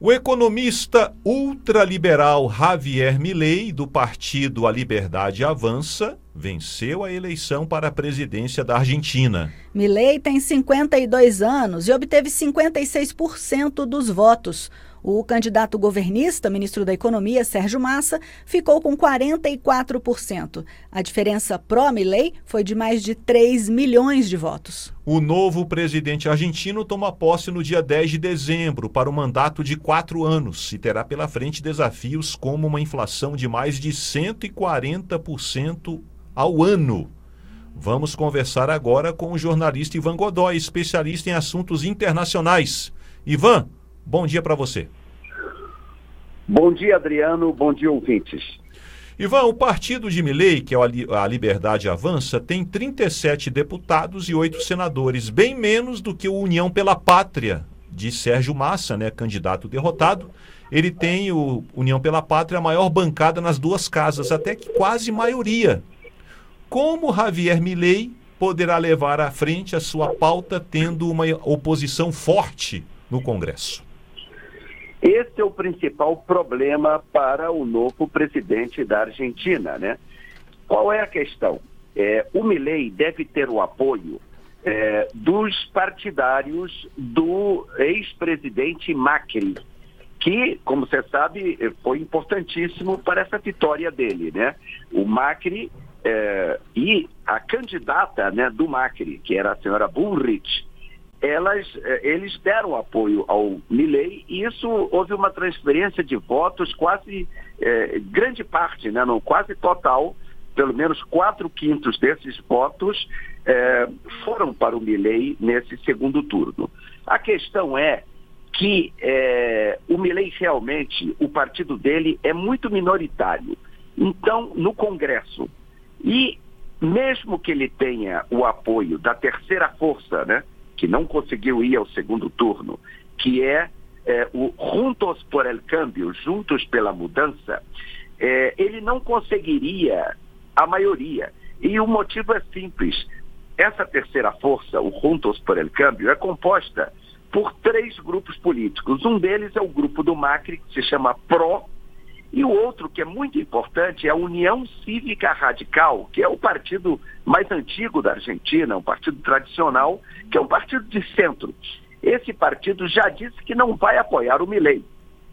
O economista ultraliberal Javier Milei, do partido A Liberdade Avança, venceu a eleição para a presidência da Argentina. Milei tem 52 anos e obteve 56% dos votos. O candidato governista, ministro da Economia, Sérgio Massa, ficou com 44%. A diferença pró-Milei foi de mais de 3 milhões de votos. O novo presidente argentino toma posse no dia 10 de dezembro para um mandato de quatro anos e terá pela frente desafios como uma inflação de mais de 140% ao ano. Vamos conversar agora com o jornalista Ivan Godoy, especialista em assuntos internacionais. Ivan, Bom dia para você. Bom dia, Adriano. Bom dia, ouvintes. Ivan, o partido de Milei, que é a Liberdade Avança, tem 37 deputados e 8 senadores, bem menos do que o União pela Pátria, de Sérgio Massa, né, candidato derrotado. Ele tem, o União pela Pátria, a maior bancada nas duas casas, até que quase maioria. Como Javier Milei poderá levar à frente a sua pauta tendo uma oposição forte no Congresso? Esse é o principal problema para o novo presidente da Argentina, né? Qual é a questão? É, o Milei deve ter o apoio é, dos partidários do ex-presidente Macri, que, como você sabe, foi importantíssimo para essa vitória dele, né? O Macri é, e a candidata né, do Macri, que era a senhora Bullrich, elas, eh, eles deram apoio ao Milley e isso houve uma transferência de votos quase eh, grande parte, né, não, quase total, pelo menos quatro quintos desses votos eh, foram para o Milley nesse segundo turno. A questão é que o Milley realmente, o partido dele é muito minoritário. Então, no Congresso, e mesmo que ele tenha o apoio da terceira força, né, que não conseguiu ir ao segundo turno, que é, é o Juntos por el Cambio, Juntos pela Mudança, é, ele não conseguiria a maioria. E o motivo é simples. Essa terceira força, o Juntos por el Cambio, é composta por três grupos políticos. Um deles é o grupo do Macri, que se chama PRO, e o outro, que é muito importante, é a União Cívica Radical, que é o partido mais antigo da Argentina, um partido tradicional, que é um partido de centro. Esse partido já disse que não vai apoiar o Milei.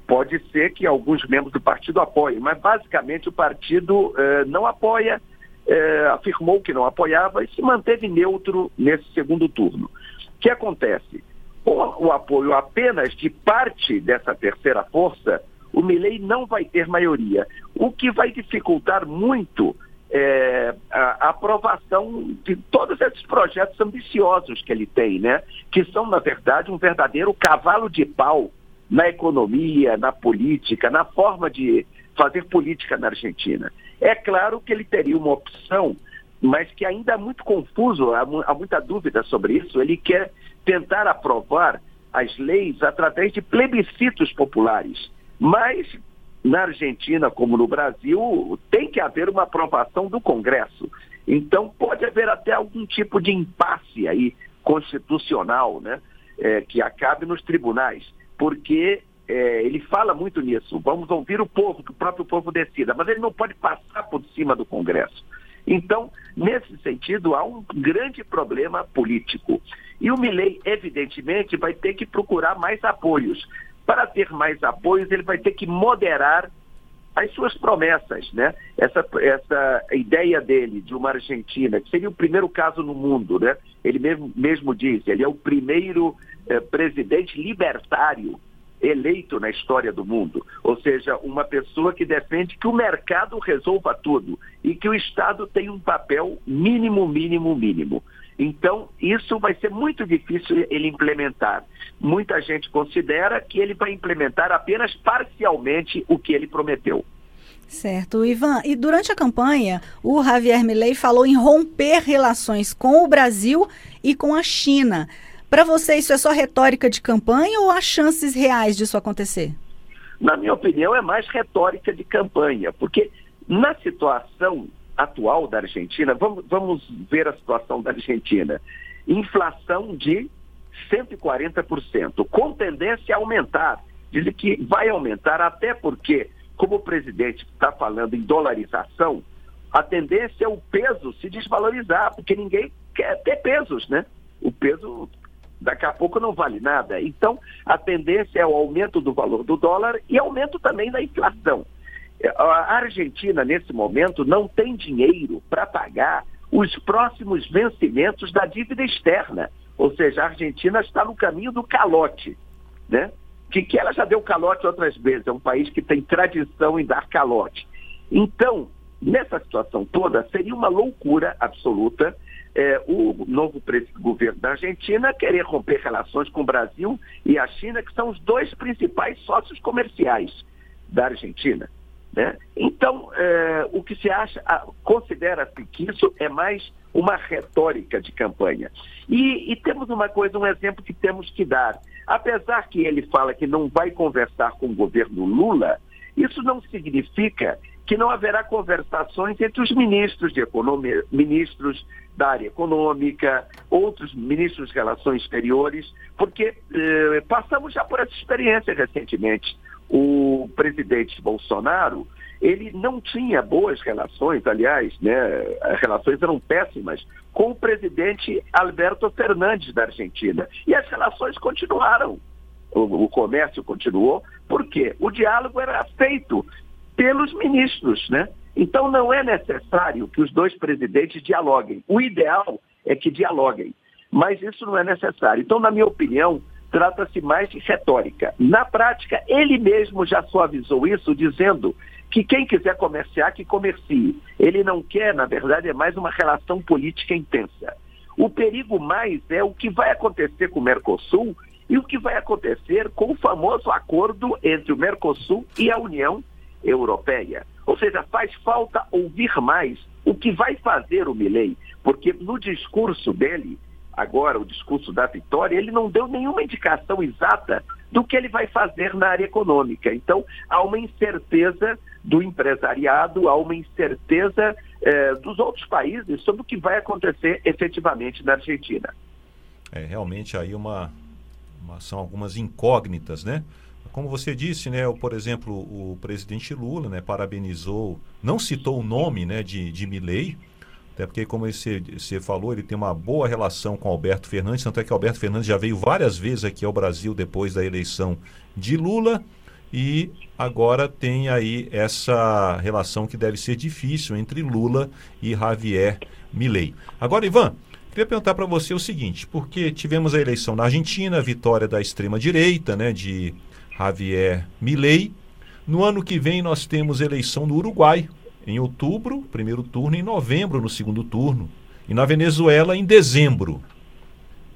Pode ser que alguns membros do partido apoiem, mas basicamente o partido eh, não apoia, eh, afirmou que não apoiava e se manteve neutro nesse segundo turno. O que acontece? Com o apoio apenas de parte dessa terceira força, o Milley não vai ter maioria, o que vai dificultar muito é, a, a, aprovação de todos esses projetos ambiciosos que ele tem, né? Que são, na verdade, um verdadeiro cavalo de pau na economia, na política, na forma de fazer política na Argentina. É claro que ele teria uma opção, mas que ainda é muito confuso, há, há muita dúvida sobre isso. Ele quer tentar aprovar as leis através de plebiscitos populares. Mas na Argentina, como no Brasil, tem que haver uma aprovação do Congresso. Então pode haver até algum tipo de impasse aí constitucional, né? É, que acabe nos tribunais, porque é, ele fala muito nisso. Vamos ouvir o povo, que o próprio povo decida, mas ele não pode passar por cima do Congresso. Então, nesse sentido, há um grande problema político. E o Milley, evidentemente, vai ter que procurar mais apoios. Para ter mais apoios, ele vai ter que moderar as suas promessas, né? Essa, essa ideia dele de uma Argentina, que seria o primeiro caso no mundo, né? Ele mesmo, mesmo diz, ele é o primeiro eh, presidente libertário eleito na história do mundo. Ou seja, uma pessoa que defende que o mercado resolva tudo e que o Estado tem um papel mínimo, mínimo, mínimo. Então, isso vai ser muito difícil ele implementar. Muita gente considera que ele vai implementar apenas parcialmente o que ele prometeu. Certo, Ivan. E durante a campanha, o Javier Milei falou em romper relações com o Brasil e com a China. Para você, isso é só retórica de campanha ou há chances reais disso acontecer? Na minha opinião, é mais retórica de campanha, porque na situação atual da Argentina, vamos, vamos ver a situação da Argentina. Inflação de 140%, com tendência a aumentar. dizem que vai aumentar, até porque, como o presidente está falando em dolarização, a tendência é o peso se desvalorizar, porque ninguém quer ter pesos, né? O peso daqui a pouco não vale nada. Então, a tendência é o aumento do valor do dólar e aumento também da inflação. A Argentina, nesse momento, não tem dinheiro para pagar os próximos vencimentos da dívida externa. Ou seja, a Argentina está no caminho do calote. Né? Que, que ela já deu calote outras vezes, é um país que tem tradição em dar calote. Então, nessa situação toda, seria uma loucura absoluta é, o novo governo da Argentina querer romper relações com o Brasil e a China, que são os dois principais sócios comerciais da Argentina. Né? Então, é, o que se acha, considera-se que isso é mais uma retórica de campanha. E, e, temos uma coisa, um exemplo que temos que dar. Apesar que ele fala que não vai conversar com o governo Lula, isso não significa que não haverá conversações entre os ministros de economia, ministros da área econômica, outros ministros de relações exteriores, porque eh, passamos já por essa experiência recentemente. O presidente Bolsonaro, ele não tinha boas relações, aliás, né, as relações eram péssimas, com o presidente Alberto Fernandes da Argentina. E as relações continuaram. O, o comércio continuou, porque o diálogo era feito pelos ministros, né? Então não é necessário que os dois presidentes dialoguem. O ideal é que dialoguem, mas isso não é necessário. Então, na minha opinião, trata-se mais de retórica. Na prática, ele mesmo já suavizou isso, dizendo que quem quiser comerciar, que comercie. Ele não quer, na verdade, é mais uma relação política intensa. O perigo mais é o que vai acontecer com o Mercosul e o que vai acontecer com o famoso acordo entre o Mercosul e a União Europeia. Ou seja, faz falta ouvir mais o que vai fazer o Milley, porque no discurso dele, agora o discurso da vitória, ele não deu nenhuma indicação exata do que ele vai fazer na área econômica. Então, há uma incerteza do empresariado, há uma incerteza eh, dos outros países sobre o que vai acontecer efetivamente na Argentina. É realmente aí uma, uma são algumas incógnitas, né? Como você disse, né, o, por exemplo, o presidente Lula né, parabenizou, não citou o nome né, de, de Milley, até porque, como você, você falou, ele tem uma boa relação com Alberto Fernandes, tanto é que Alberto Fernandes já veio várias vezes aqui ao Brasil depois da eleição de Lula e agora tem aí essa relação que deve ser difícil entre Lula e Javier Milei. Agora, Ivan, queria perguntar para você o seguinte, porque tivemos a eleição na Argentina, a vitória da extrema direita, né, de Javier Milei. No ano que vem nós temos eleição no Uruguai, em outubro, primeiro turno, em novembro, no segundo turno, e na Venezuela em dezembro.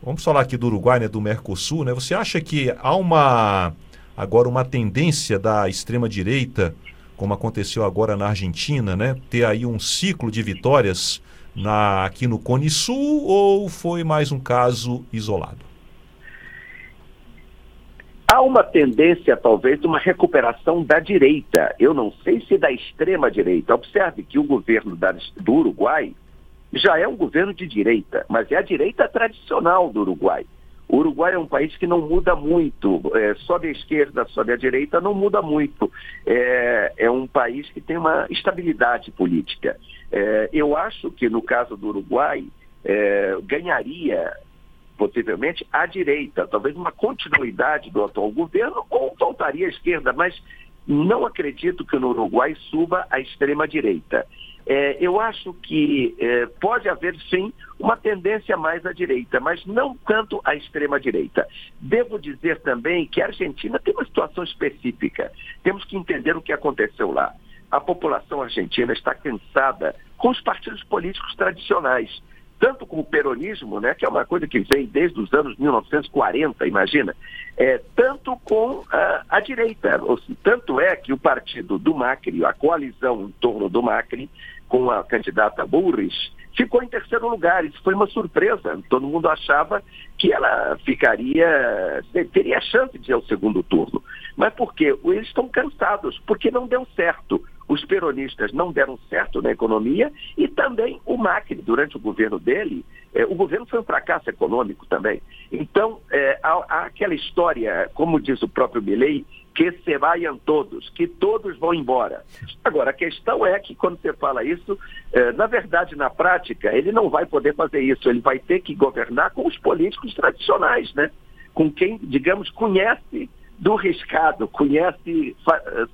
Vamos falar aqui do Uruguai, né, do Mercosul, né? Você acha que há uma agora uma tendência da extrema direita, como aconteceu agora na Argentina, né, ter aí um ciclo de vitórias na aqui no Cone Sul ou foi mais um caso isolado? Há uma tendência, talvez, de uma recuperação da direita. Eu não sei se da extrema direita. Observe que o governo do Uruguai já é um governo de direita, mas é a direita tradicional do Uruguai. O Uruguai é um país que não muda muito, é, sobe a esquerda, sobe a direita, não muda muito. É, é um país que tem uma estabilidade política. É, eu acho que no caso do Uruguai, é, ganharia possivelmente à direita, talvez uma continuidade do atual governo ou voltaria à esquerda, mas não acredito que no Uruguai suba a extrema-direita. É, eu acho que é, pode haver sim uma tendência mais à direita, mas não tanto à extrema-direita. Devo dizer também que a Argentina tem uma situação específica. Temos que entender o que aconteceu lá. A população argentina está cansada com os partidos políticos tradicionais tanto com o peronismo, né, que é uma coisa que vem desde os anos 1940, imagina, é, tanto com a, a direita. Tanto é que o partido do Macri, a coalizão em torno do Macri, com a candidata Burris, ficou em terceiro lugar. Isso foi uma surpresa. Todo mundo achava que ela ficaria, teria chance de ir ao segundo turno. Mas por quê? Eles estão cansados, porque não deu certo os peronistas não deram certo na economia e também o Macri, durante o governo dele, é, o governo foi um fracasso econômico também. Então, é, há, há, aquela história, como diz o próprio Milley, que se vayam todos, que todos vão embora. Agora, a questão é que quando você fala isso, eh, na verdade, na prática, ele não vai poder fazer isso, ele vai ter que governar com os políticos tradicionais, né? Com quem, digamos, conhece do riscado, conhece,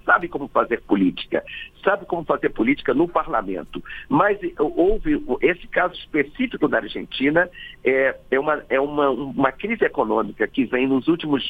sabe como fazer política, sabe como fazer política no parlamento. Mas houve esse caso específico da Argentina, é, é, uma, é uma, uma crise econômica que vem nos últimos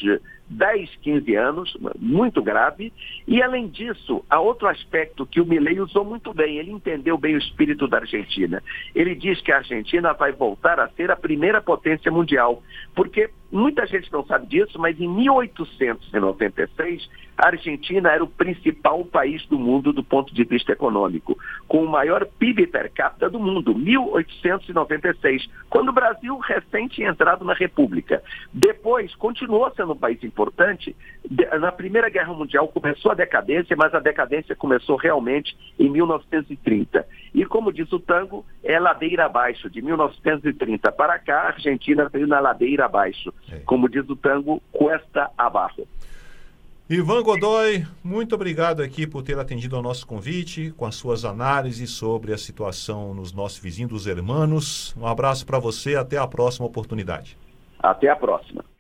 10, 15 anos, muito grave, e além disso, há outro aspecto que o Milley usou muito bem, ele entendeu bem o espírito da Argentina. Ele diz que a Argentina vai voltar a ser a primeira potência mundial, porque muita gente não sabe disso, mas em 1896 a Argentina era o principal país do mundo do ponto de vista econômico, com o maior PIB per capita do mundo, 1896, quando o Brasil recém tinha entrado na República. Depois, continuou sendo um país importante. Na Primeira Guerra Mundial começou a decadência, mas a decadência começou realmente em 1930. E como diz o tango, é ladeira abaixo. De 1930 para cá, a Argentina veio na ladeira abaixo. É. Como diz o tango, cuesta abaixo. Ivan Godoy, muito obrigado aqui por ter atendido ao nosso convite, com as suas análises sobre a situação nos nossos vizinhos, dos hermanos. Um abraço para você, até a próxima oportunidade. Até a próxima.